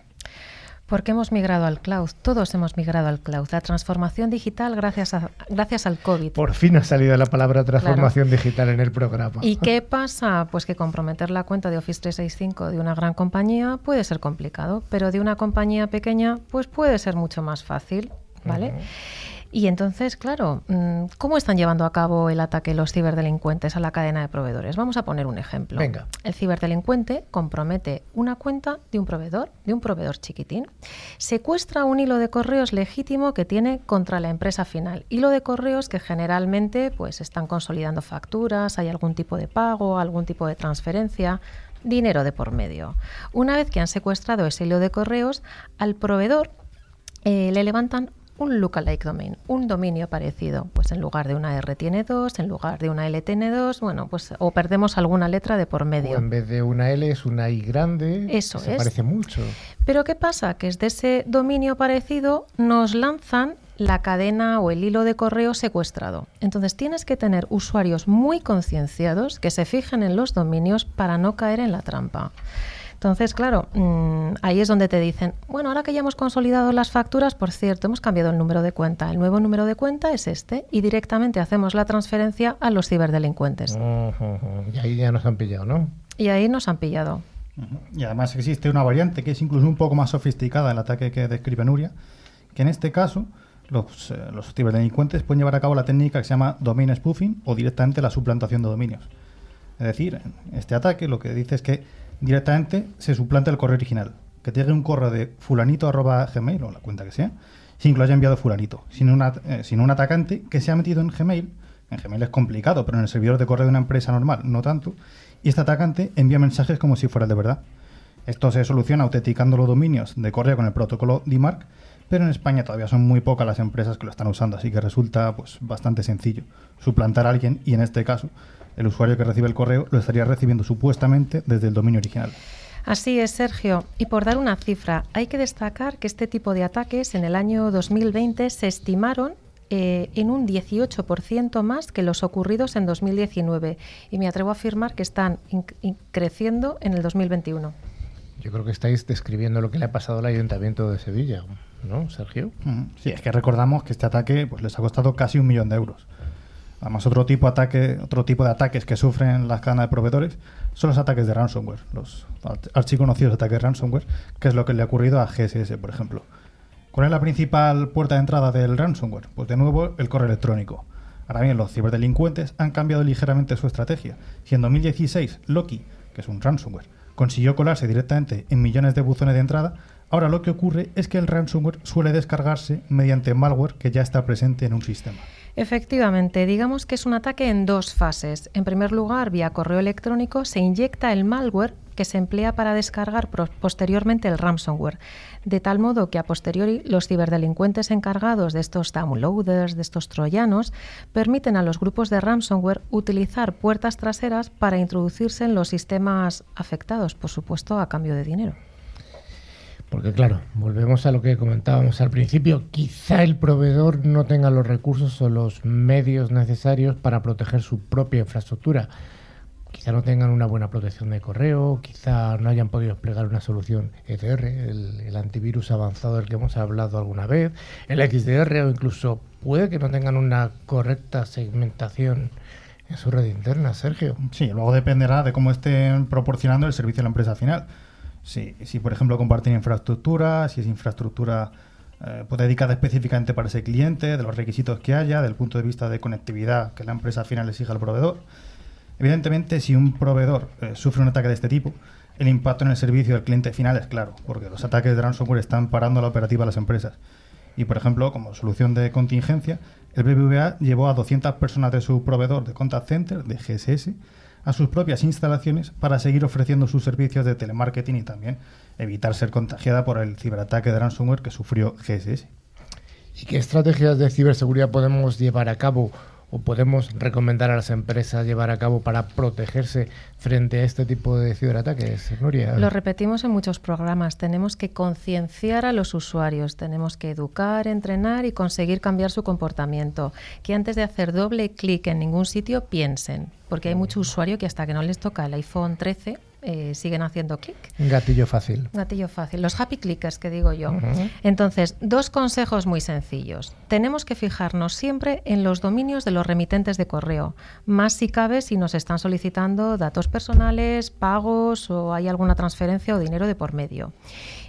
Porque hemos migrado al cloud, todos hemos migrado al cloud. La transformación digital gracias, a, gracias al COVID. Por fin ha salido la palabra transformación digital en el programa. ¿Y qué pasa? Pues que comprometer la cuenta de Office 365 de una gran compañía puede ser complicado, pero de una compañía pequeña pues puede ser mucho más fácil, ¿vale? Y entonces, claro, mm, ¿cómo están llevando a cabo el ataque los ciberdelincuentes a la cadena de proveedores? Vamos a poner un ejemplo. Venga. El ciberdelincuente compromete una cuenta de un proveedor, de un proveedor chiquitín, secuestra un hilo de correos legítimo que tiene contra la empresa final. Hilo de correos que generalmente pues están consolidando facturas, hay algún tipo de pago, algún tipo de transferencia, dinero de por medio. Una vez que han secuestrado ese hilo de correos, al proveedor eh, le levantan un lookalike domain, un dominio parecido. Pues en lugar de una R tiene dos, en lugar de una L tiene dos, bueno, pues o perdemos alguna letra de por medio. O en vez de una L es una I grande. Eso se parece mucho. Pero ¿qué pasa? Que es de ese dominio parecido nos lanzan la cadena o el hilo de correo secuestrado. Entonces tienes que tener usuarios muy concienciados que se fijen en los dominios para no caer en la trampa. Entonces, claro, mm, ahí es donde te dicen, bueno, ahora que ya hemos consolidado las facturas, por cierto, hemos cambiado el número de cuenta. El nuevo número de cuenta es este y directamente hacemos la transferencia a los ciberdelincuentes. Y ahí ya nos han pillado, ¿no? Y ahí nos han pillado. Y además existe una variante que es incluso un poco más sofisticada, el ataque que describe Nuria, que en este caso los, eh, los ciberdelincuentes pueden llevar a cabo la técnica que se llama domain spoofing o directamente la suplantación de dominios. Es decir, este ataque lo que dice es que directamente se suplanta el correo original. Que te llegue un correo de fulanito arroba gmail o la cuenta que sea, sin que lo haya enviado fulanito, sin, una, eh, un atacante que se ha metido en Gmail. En Gmail es complicado, pero en el servidor de correo de una empresa normal no tanto. Y este atacante envía mensajes como si fuera de verdad. Esto se soluciona autenticando los dominios de correo con el protocolo DMARC, pero en España todavía son muy pocas las empresas que lo están usando, así que resulta pues bastante sencillo suplantar a alguien y en este caso el usuario que recibe el correo lo estaría recibiendo supuestamente desde el dominio original. Así es, Sergio. Y por dar una cifra, hay que destacar que este tipo de ataques en el año 2020 se estimaron eh, en un 18% más que los ocurridos en 2019. Y me atrevo a afirmar que están creciendo en el 2021. Yo creo que estáis describiendo lo que le ha pasado al Ayuntamiento de Sevilla, ¿no, Sergio? Sí, es que recordamos que este ataque pues, les ha costado casi un millón de euros. Además, otro tipo, de ataques que sufren las cadenas de proveedores son los ataques de ransomware, los archiconocidos ataques ransomware, que es lo que le ha ocurrido a GSS, por ejemplo. ¿Cuál es la principal puerta de entrada del ransomware? Pues de nuevo, el correo electrónico. Ahora bien, los ciberdelincuentes han cambiado ligeramente su estrategia. Si en 2016 Loki, que es un ransomware, consiguió colarse directamente en millones de buzones de entrada, ahora lo que ocurre es que el ransomware suele descargarse mediante malware que ya está presente en un sistema. Efectivamente, digamos que es un ataque en dos fases. En primer lugar, vía correo electrónico se inyecta el malware que se emplea para descargar posteriormente el ransomware, de tal modo que a posteriori los ciberdelincuentes encargados de estos downloaders, de estos troyanos, permiten a los grupos de ransomware utilizar puertas traseras para introducirse en los sistemas afectados, por supuesto, a cambio de dinero. Porque claro, volvemos a lo que comentábamos al principio, quizá el proveedor no tenga los recursos o los medios necesarios para proteger su propia infraestructura. Quizá no tengan una buena protección de correo, quizá no hayan podido desplegar una solución EDR, el, antivirus avanzado del que hemos hablado alguna vez, el XDR o incluso puede que no tengan una correcta segmentación en su red interna, Sergio. Sí, luego dependerá de cómo estén proporcionando el servicio a la empresa final si, si por ejemplo, comparten infraestructura, si es infraestructura eh, pues, dedicada específicamente para ese cliente, de los requisitos que haya, del punto de vista de conectividad que la empresa final exija al proveedor. Evidentemente, si un proveedor eh, sufre un ataque de este tipo, el impacto en el servicio del cliente final es claro, porque los ataques de ransomware están parando la operativa de las empresas. Y, por ejemplo, como solución de contingencia, el BBVA llevó a 200 personas de su proveedor de contact center, de GSS, a sus propias instalaciones para seguir ofreciendo sus servicios de telemarketing y también evitar ser contagiada por el ciberataque de ransomware que sufrió GSS. ¿Y qué estrategias de ciberseguridad podemos llevar a cabo o podemos recomendar a las empresas llevar a cabo para protegerse frente a este tipo de ciberataques, Nuria? Lo repetimos en muchos programas. Tenemos que concienciar a los usuarios, tenemos que educar, entrenar y conseguir cambiar su comportamiento. Que antes de hacer doble clic en ningún sitio piensen, porque hay mucho usuario que hasta que no les toca el iPhone 13 eh, siguen haciendo clic. Gatillo fácil. Gatillo fácil. Los happy clickers que digo yo. Entonces, dos consejos muy sencillos. Tenemos que fijarnos siempre en los dominios de los remitentes de correo, más si cabe si nos están solicitando datos personales, pagos o hay alguna transferencia o dinero de por medio.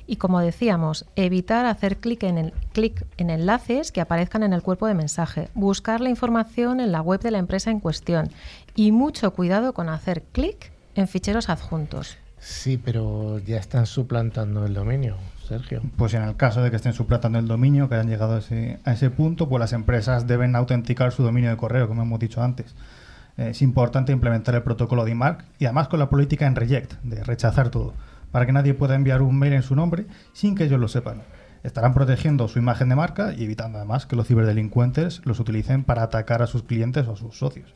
Y como decíamos, evitar hacer clic en, el, clic en enlaces que aparezcan en el cuerpo de mensaje, buscar la información en la web de la empresa en cuestión y mucho cuidado con hacer clic en ficheros adjuntos. Sí, pero ya están suplantando el dominio, Sergio. Pues en el caso de que estén suplantando el dominio, que hayan llegado a ese, a ese punto, pues las empresas deben autenticar su dominio de correo, como hemos dicho antes. Eh, es importante implementar el protocolo de IMARC y además con la política en reject, de rechazar todo, para que nadie pueda enviar un mail en su nombre sin que ellos lo sepan. estarán protegiendo su imagen de marca y evitando además que los ciberdelincuentes los utilicen para atacar a sus clientes o a sus socios.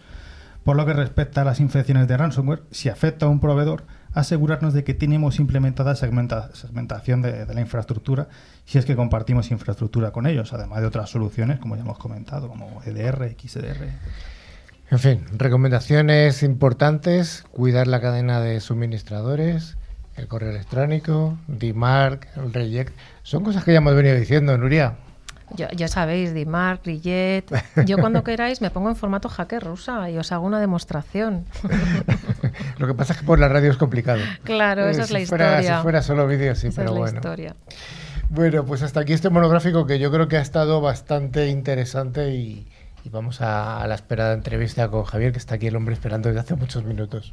Por lo que respecta a las infecciones de ransomware, si afecta a un proveedor, asegurarnos de que tenemos implementada segmentación de, la infraestructura si es que compartimos infraestructura con ellos, además de otras soluciones, como ya hemos comentado, como EDR, XDR. En fin, recomendaciones importantes, cuidar la cadena de suministradores, el correo electrónico, DMARC, el Reject, son cosas que ya hemos venido diciendo, Nuria. Ya, sabéis, DMARC, Reject. Yo cuando queráis me pongo en formato hacker rusa y os hago una demostración. Lo que pasa es que por la radio es complicado. Claro, esa es la historia. Si fuera solo vídeo, sí, pero bueno. Historia. Bueno, pues hasta aquí este monográfico que yo creo que ha estado bastante interesante y, y vamos a, a la esperada entrevista con Javier, que está aquí el hombre esperando desde hace muchos minutos.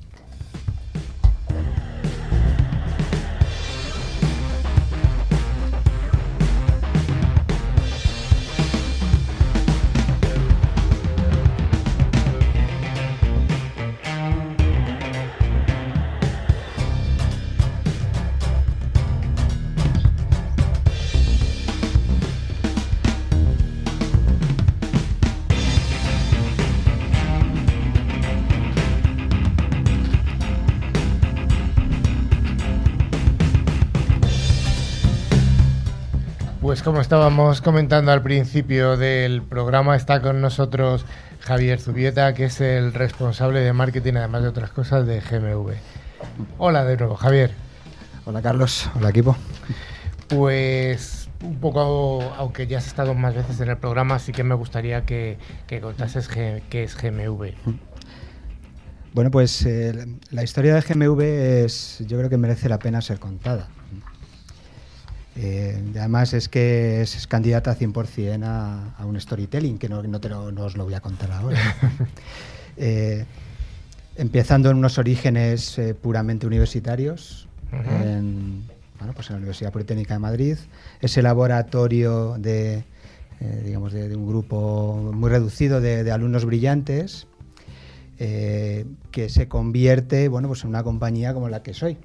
Como estábamos comentando al principio del programa, está con nosotros Javier Zubieta, que es el responsable de marketing, además de otras cosas, de GMV. Hola de nuevo, Javier. Hola Carlos, hola equipo. Pues un poco, aunque ya has estado más veces en el programa, sí que me gustaría que, contases qué es GMV. Bueno, pues eh, la historia de GMV es, yo creo que merece la pena ser contada. Eh, además es que es, candidata 100% a, a un storytelling, que no, te lo, os lo voy a contar ahora. Eh, empezando en unos orígenes eh, puramente universitarios, en, pues en la Universidad Politécnica de Madrid, ese laboratorio de, digamos de, un grupo muy reducido de, alumnos brillantes, que se convierte bueno, pues en una compañía como la que soy.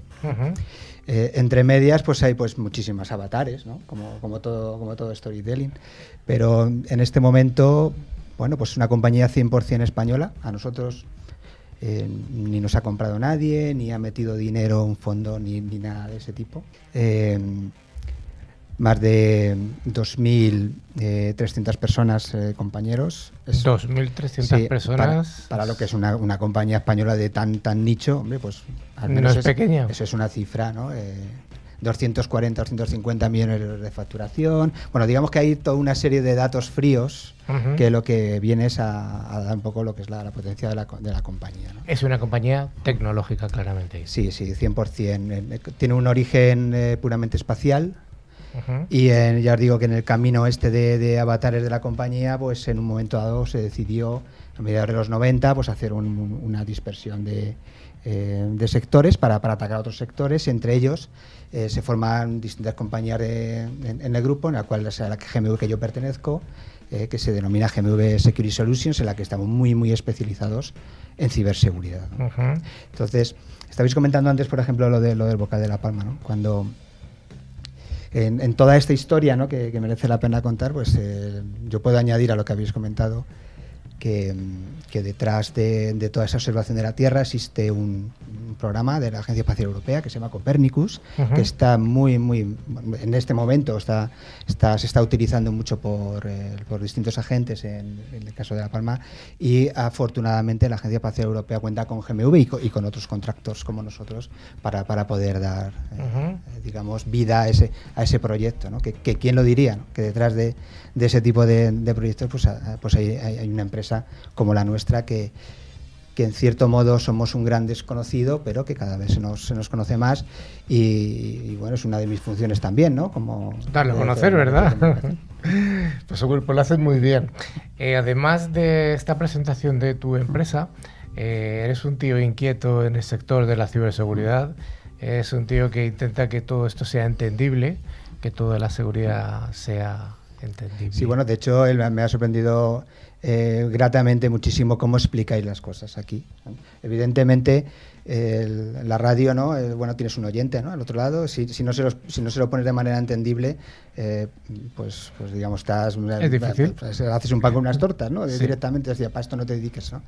Eh, entre medias, pues hay pues muchísimas avatares, ¿no? como, como, todo, como todo storytelling. Pero en este momento, bueno, pues una compañía 100% española. A nosotros eh, ni nos ha comprado nadie, ni ha metido dinero un fondo, ni, ni nada de ese tipo. Eh, más de 2.300 eh, personas, eh, compañeros. 2.300 personas. Para, lo que es una, una, compañía española de tan tan nicho, hombre, pues al menos es, pequeña. Eso es una cifra, ¿no? 240, eh, 250 millones de facturación. Bueno, digamos que hay toda una serie de datos fríos que lo que viene es a, dar un poco lo que es la, potencia de la, de la compañía. Es una compañía tecnológica, claramente. Sí, sí, 100%. Tiene un origen puramente espacial. Y ya os digo que en el camino este de, avatares de la compañía, pues en un momento dado se decidió, a mediados de los 90, pues hacer una dispersión de, eh, sectores para, atacar a otros sectores. Entre ellos eh, se forman distintas compañías en, el grupo, en la cual es la GMV que yo pertenezco, eh, que se denomina GMV Security Solutions, en la que estamos muy, muy especializados en ciberseguridad. Entonces, estabais comentando antes, por ejemplo, lo, de, lo del Boca de la Palma, ¿no? Cuando en, toda esta historia ¿no? que, merece la pena contar, pues eh, yo puedo añadir a lo que habéis comentado que, detrás de, toda esa observación de la Tierra existe un, programa de la Agencia Espacial Europea que se llama Copernicus, que está muy, muy, en este momento está, está, se está utilizando mucho por, eh, por distintos agentes en, el caso de La Palma y afortunadamente la Agencia Espacial Europea cuenta con GMV y con, otros contractors como nosotros para, para poder dar, eh, digamos, vida a ese, a ese proyecto. ¿no? Que, que, quién lo diría, que detrás de, de, ese tipo de, de proyectos pues, pues hay, hay una empresa como la nuestra que, que en cierto modo somos un gran desconocido, pero que cada vez se nos, se nos conoce más y, bueno, es una de mis funciones también, ¿no? Como Darlo a conocer, ¿verdad? pues pues lo haces muy bien. Eh, además de esta presentación de tu empresa, eh, eres un tío inquieto en el sector de la ciberseguridad, es un tío que intenta que todo esto sea entendible, que toda la seguridad sea entendible. Sí, bueno, de hecho me ha sorprendido eh, gratamente muchísimo cómo explicáis las cosas aquí. Evidentemente, la radio, ¿no? Eh, bueno, tienes un oyente, ¿no? Al otro lado, si, si, no, se los, si no se lo pones de manera entendible, eh, pues, pues digamos, estás... Es difícil. Pues, haces un pan con unas tortas, ¿no? Directamente, decía, para esto no te dediques, ¿no?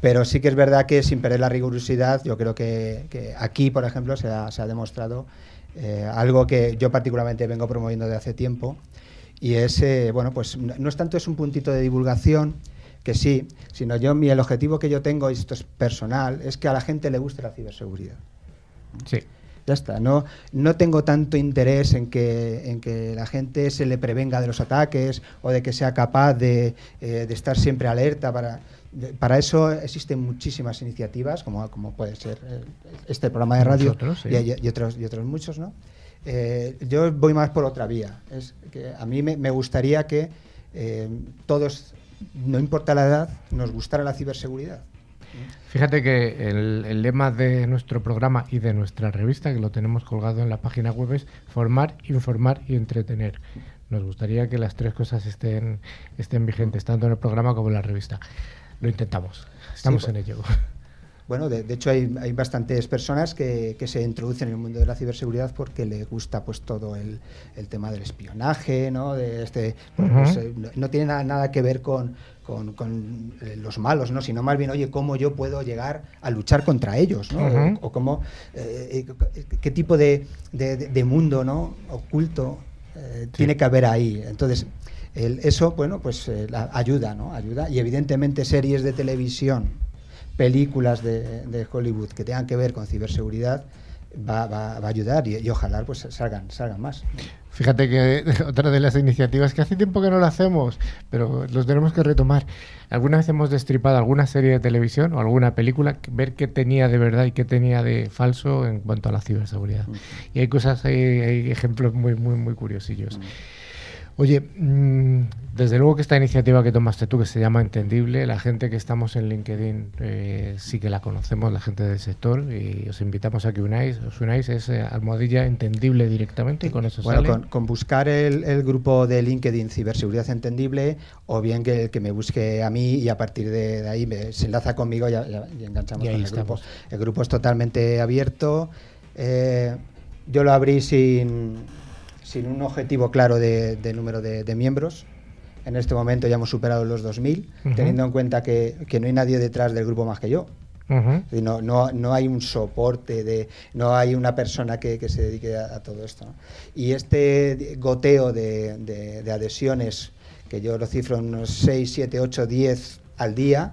Pero sí que es verdad que sin perder la rigurosidad, yo creo que, que aquí, por ejemplo, se ha, se ha demostrado algo que yo particularmente vengo promoviendo de hace tiempo, y es, bueno, pues no es tanto es un puntito de divulgación, que sí, sino yo, mi, el objetivo que yo tengo, y esto es personal, es que a la gente le guste la ciberseguridad. Sí. Ya está, no, no tengo tanto interés en que, en que la gente se le prevenga de los ataques o de que sea capaz de, eh, de estar siempre alerta para... para eso existen muchísimas iniciativas, como, como puede ser eh, este programa de radio y, otros, y otros muchos, ¿no? Eh, yo voy más por otra vía. Es que a mí me, gustaría que eh, todos, no importa la edad, nos gustara la ciberseguridad. Fíjate que el, lema de nuestro programa y de nuestra revista, que lo tenemos colgado en la página web, es formar, informar y entretener. Nos gustaría que las tres cosas estén, estén vigentes, tanto en el programa como en la revista. Lo intentamos, estamos en ello. Bueno, de, hecho hay, bastantes personas que, se introducen en el mundo de la ciberseguridad porque les gusta pues todo el, tema del espionaje, ¿no? De este, pues, eh, no, tiene nada, que ver con, eh, los malos, ¿no? sino más bien, oye, cómo yo puedo llegar a luchar contra ellos, ¿no? o, cómo, eh, qué tipo de, mundo ¿no? oculto tiene que haber ahí. Entonces, eso, bueno, pues ayuda, ¿no? Ayuda. Y evidentemente series de televisión películas de, Hollywood que tengan que ver con ciberseguridad va, a ayudar y, ojalá pues salgan, salgan más. Fíjate que otra de las iniciativas que hace tiempo que no lo hacemos, pero los tenemos que retomar. Alguna vez hemos destripado alguna serie de televisión o alguna película, ver qué tenía de verdad y qué tenía de falso en cuanto a la ciberseguridad. Y hay cosas, hay, ejemplos muy, muy, muy curiosillos. Oye, mm, desde luego que esta iniciativa que tomaste tú, que se llama Entendible, la gente que estamos en LinkedIn eh, sí que la conocemos, la gente del sector, y os invitamos a que unáis, os unáis, es eh, almohadilla Entendible directamente y con eso bueno, Con, con, buscar el, grupo de LinkedIn Ciberseguridad Entendible, o bien que, que me busque a mí y a partir de, ahí se enlaza conmigo y, enganchamos con el grupo. El grupo es totalmente abierto. Eh, yo lo abrí sin sin un objetivo claro de, número de, miembros. En este momento ya hemos superado los 2.000, teniendo en cuenta que, no hay nadie detrás del grupo más que yo. no, no, no, hay un soporte, de, no hay una persona que, se dedique a, todo esto. Y este goteo de, adhesiones, que yo lo cifro en unos 6, 7, 8, 10 al día,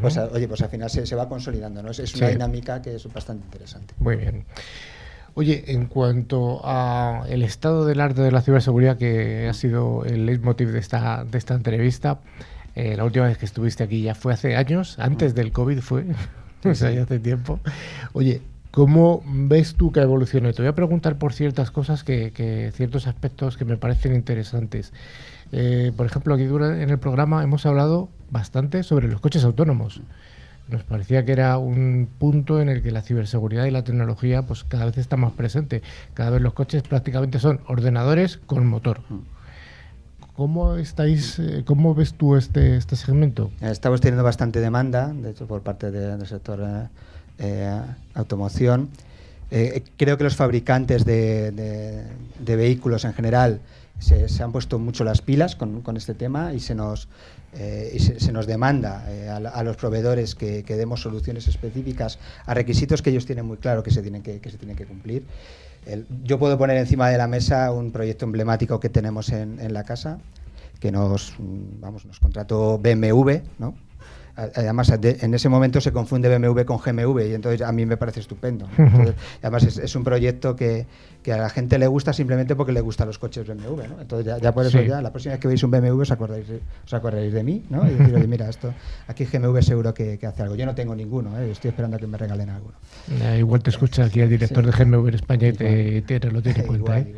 pues oye, pues al final se, va consolidando. ¿no? Es, una dinámica que es bastante interesante. Muy bien. Oye, en cuanto a el estado del arte de la ciberseguridad, que ha sido el leitmotiv de esta, de esta entrevista, eh, la última vez que estuviste aquí ya fue hace años, antes del COVID fue, o sea, ya hace tiempo. Oye, ¿cómo ves tú que evolucione? Te voy a preguntar por ciertas cosas, que, ciertos aspectos que me parecen interesantes. Eh, por ejemplo, aquí en el programa hemos hablado bastante sobre los coches autónomos nos parecía que era un punto en el que la ciberseguridad y la tecnología pues cada vez está más presente. Cada vez los coches prácticamente son ordenadores con motor. ¿Cómo estáis, eh, cómo ves tú este, este segmento? Estamos teniendo bastante demanda, de hecho, por parte del sector eh, eh automoción. Creo que los fabricantes de, vehículos en general se, han puesto mucho las pilas con, con este tema y se nos, eh, y se, nos demanda eh, a, los proveedores que, demos soluciones específicas a requisitos que ellos tienen muy claro que se tienen que, se tienen que cumplir. yo puedo poner encima de la mesa un proyecto emblemático que tenemos en, en la casa, que nos, vamos, nos contrató BMW, ¿no? Además en ese momento se confunde BMW con GMV y entonces a mí me parece estupendo. además es, un proyecto que, a la gente le gusta simplemente porque le gustan los coches BMW. ¿no? Entonces ya, por eso ya la próxima vez que veis un BMW os acordaréis, os acordaréis de mí ¿no? y decir, mira, esto aquí GMV seguro que, hace algo. Yo no tengo ninguno, ¿eh? estoy esperando a que me regalen alguno. igual te escucha aquí el director de GMV en España y te, lo tiene en cuenta. ¿eh?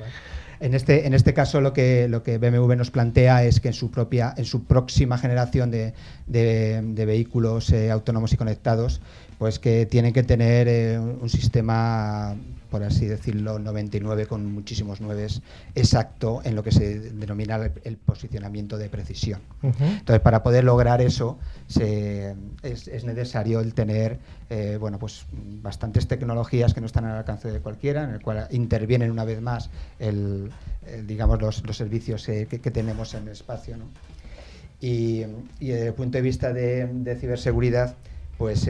En este, en este caso lo que, lo que BMW nos plantea es que en su, propia, en su próxima generación de, vehículos eh, autónomos y conectados, pues que tienen que tener eh, un sistema por así decirlo, 99 con muchísimos nueves exacto en lo que se denomina el, posicionamiento de precisión. Entonces, para poder lograr eso, es, necesario el tener eh, bueno, pues, bastantes tecnologías que no están al alcance de cualquiera, en el cual intervienen una vez más el, digamos, los, servicios eh, que, tenemos en el espacio. Y, desde el punto de vista de, ciberseguridad, pues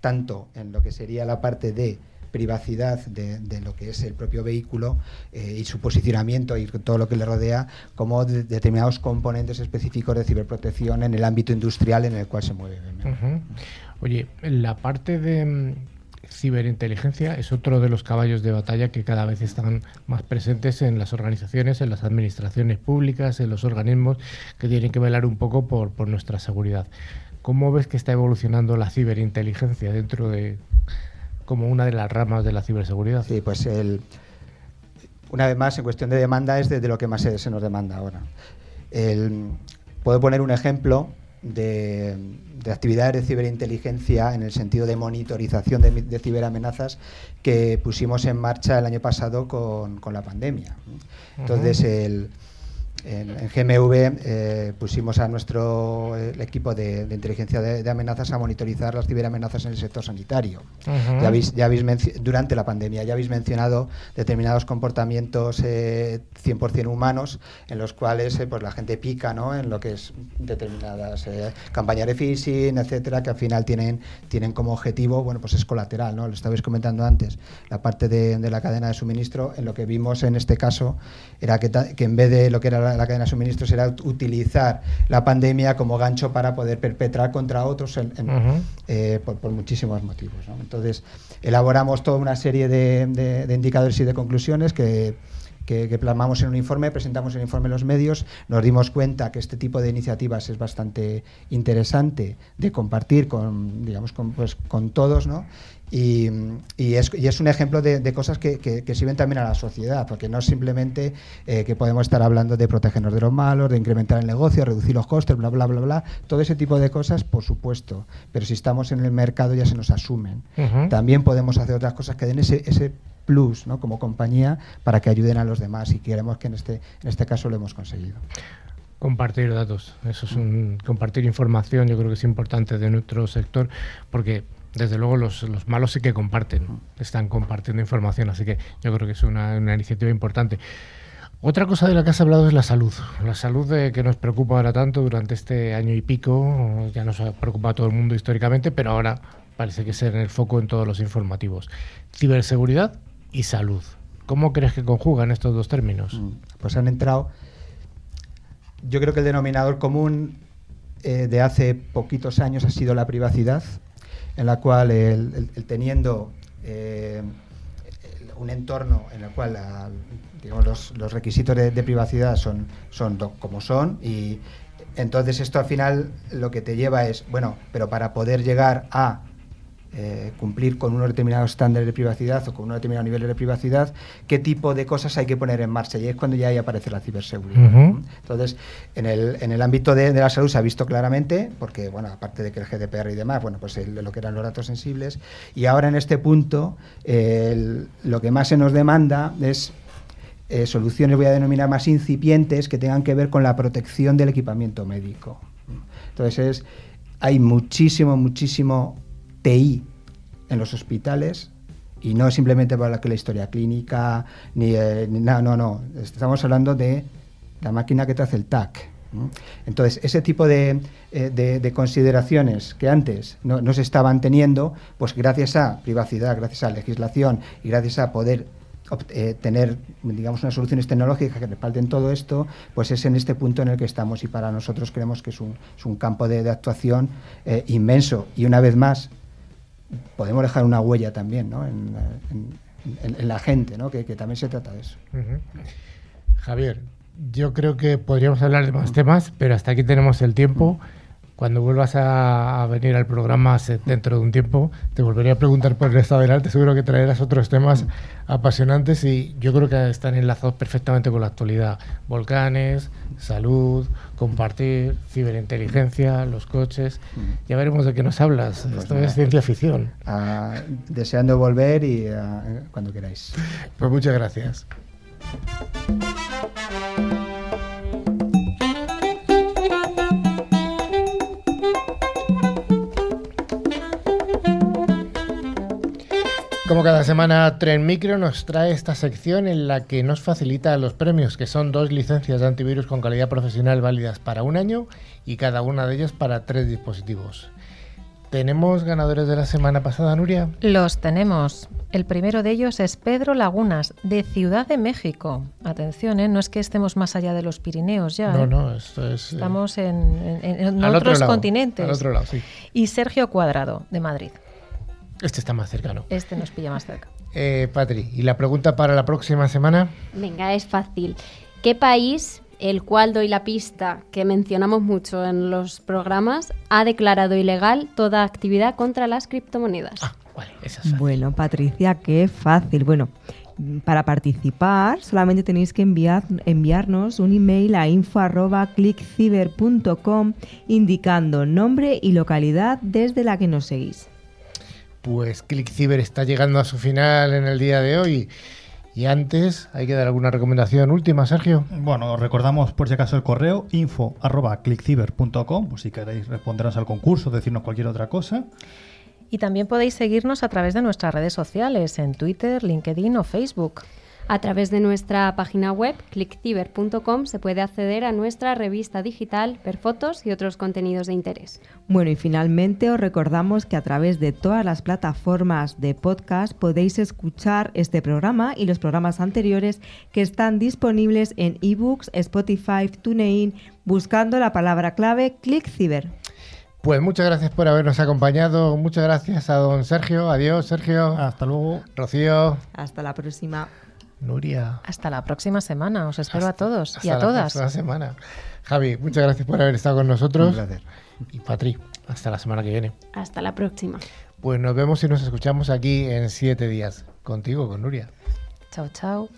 tanto en lo que sería la parte de privacidad de, lo que es el propio vehículo eh, y su posicionamiento y todo lo que le rodea, como determinados componentes específicos de ciberprotección en el ámbito industrial en el cual se mueve. Oye, la parte de mm, ciberinteligencia es otro de los caballos de batalla que cada vez están más presentes en las organizaciones, en las administraciones públicas, en los organismos que tienen que velar un poco por, por nuestra seguridad. ¿Cómo ves que está evolucionando la ciberinteligencia dentro de, como una de las ramas de la ciberseguridad. Sí, pues el, una vez más, en cuestión de demanda es de, lo que más se, nos demanda ahora. puedo poner un ejemplo de, actividades de ciberinteligencia en el sentido de monitorización de, ciberamenazas que pusimos en marcha el año pasado con, la pandemia. Entonces, el en, GMV eh, pusimos a nuestro eh, equipo de, inteligencia de, amenazas a monitorizar las ciberamenazas en el sector sanitario. Ya habéis, ya habéis durante la pandemia ya habéis mencionado determinados comportamientos 100% eh, humanos en los cuales pues la gente pica ¿no? en lo que es determinadas campañas de phishing, etcétera, que al final tienen, tienen como objetivo, bueno, pues es colateral, ¿no? Lo estabais comentando antes, la parte de, la cadena de suministro, en lo que vimos en este caso era que, que en vez de lo que era la la, cadena de suministros era utilizar la pandemia como gancho para poder perpetrar contra otros eh, por, muchísimos motivos. Entonces, elaboramos toda una serie de, indicadores y de conclusiones que, que, plasmamos en un informe, presentamos el informe en los medios, nos dimos cuenta que este tipo de iniciativas es bastante interesante de compartir con, digamos, con, pues, con todos, ¿no? Y, es, un ejemplo de, cosas que, sirven también a la sociedad, porque no es simplemente eh, que podemos estar hablando de protegernos de los malos, de incrementar el negocio, reducir los costes, bla, bla, bla, bla. Todo ese tipo de cosas, por supuesto. Pero si estamos en el mercado ya se nos asumen. También podemos hacer otras cosas que den ese, ese plus ¿no? como compañía para que ayuden a los demás y queremos que en este, en este caso lo hemos conseguido. Compartir datos, eso es un compartir información, yo creo que es importante de nuestro sector porque desde luego los, los, malos sí que comparten, están compartiendo información, así que yo creo que es una, iniciativa importante. Otra cosa de la que has hablado es la salud. La salud de, que nos preocupa ahora tanto durante este año y pico, ya nos ha preocupado todo el mundo históricamente, pero ahora parece que es en el foco en todos los informativos. Ciberseguridad y salud. ¿Cómo crees que conjugan estos dos términos? Mm, pues han entrado. Yo creo que el denominador común eh, de hace poquitos años ha sido la privacidad en la cual el, teniendo eh, un entorno en el cual los, requisitos de, privacidad son, son como son y entonces esto al final lo que te lleva es, bueno, pero para poder llegar a eh, cumplir con unos determinados estándares de privacidad o con unos determinados niveles de privacidad, qué tipo de cosas hay que poner en marcha. Y es cuando ya ahí aparece la ciberseguridad. Entonces, en el, en el ámbito de, la salud se ha visto claramente, porque, bueno, aparte de que el GDPR y demás, bueno, pues lo que eran los datos sensibles. Y ahora en este punto, lo que más se nos demanda es eh, soluciones, voy a denominar más incipientes, que tengan que ver con la protección del equipamiento médico. Entonces, hay muchísimo, muchísimo TI en los hospitales y no simplemente para que la historia clínica, ni, eh, no, no, no, estamos hablando de la máquina que te hace el TAC. Entonces, ese tipo de, eh, consideraciones que antes no, se estaban teniendo, pues gracias a privacidad, gracias a legislación y gracias a poder eh, tener, digamos, unas soluciones tecnológicas que respalden todo esto, pues es en este punto en el que estamos y para nosotros creemos que es un, es un campo de, actuación inmenso. Y una vez más, podemos dejar una huella también ¿no? en, la gente, ¿no? que, también se trata de eso. Javier, yo creo que podríamos hablar de más temas, pero hasta aquí tenemos el tiempo. Cuando vuelvas a, venir al programa dentro de un tiempo, te volvería a preguntar por el estado del arte. Seguro que traerás otros temas apasionantes y yo creo que están enlazados perfectamente con la actualidad. Volcanes, salud, compartir, ciberinteligencia, los coches. Ya veremos de qué nos hablas. Pues Esto es ciencia ficción. Ah, deseando volver y ah, cuando queráis. Pues muchas gracias. Como cada semana, Tren Micro nos trae esta sección en la que nos facilita los premios, que son dos licencias de antivirus con calidad profesional válidas para un año y cada una de ellas para tres dispositivos. ¿Tenemos ganadores de la semana pasada, Nuria? Los tenemos. El primero de ellos es Pedro Lagunas, de Ciudad de México. Atención, ¿eh? no es que estemos más allá de los Pirineos ya. No, ¿eh? no, esto es. Eh, Estamos en, otros continentes. Al otro lado, sí. Y Sergio Cuadrado, de Madrid. Este está más cercano. Este nos pilla más cerca. Eh, Patri, ¿y la pregunta para la próxima semana? Venga, es fácil. ¿Qué país, el cual doy la pista que mencionamos mucho en los programas, ha declarado ilegal toda actividad contra las criptomonedas? Ah, vale, esa es Bueno, Patricia, qué fácil. Bueno, para participar solamente tenéis que enviar, enviarnos un email a info.clickciber.com indicando nombre y localidad desde la que nos seguís pues ClickCiber está llegando a su final en el día de hoy. Y antes, ¿hay que dar alguna recomendación última, Sergio? Bueno, recordamos por si acaso el correo info arroba clickciber.com, pues si queréis respondernos al concurso, decirnos cualquier otra cosa. Y también podéis seguirnos a través de nuestras redes sociales, en Twitter, LinkedIn o Facebook. A través de nuestra página web, clickciber.com, se puede acceder a nuestra revista digital, ver fotos y otros contenidos de interés. Bueno, y finalmente os recordamos que a través de todas las plataformas de podcast podéis escuchar este programa y los programas anteriores que están disponibles en ebooks, Spotify, TuneIn, buscando la palabra clave ClickCiber. Pues muchas gracias por habernos acompañado. Muchas gracias a don Sergio. Adiós, Sergio. Hasta luego. Rocío. Hasta la próxima. Nuria. Hasta la próxima semana. Os espero a todos y a todas. Hasta la semana. Javi, muchas gracias por haber estado con nosotros. Un Y Patri, hasta la semana que viene. Hasta la próxima. Pues nos vemos y nos escuchamos aquí en siete días. Contigo, con Nuria. Chao, chao.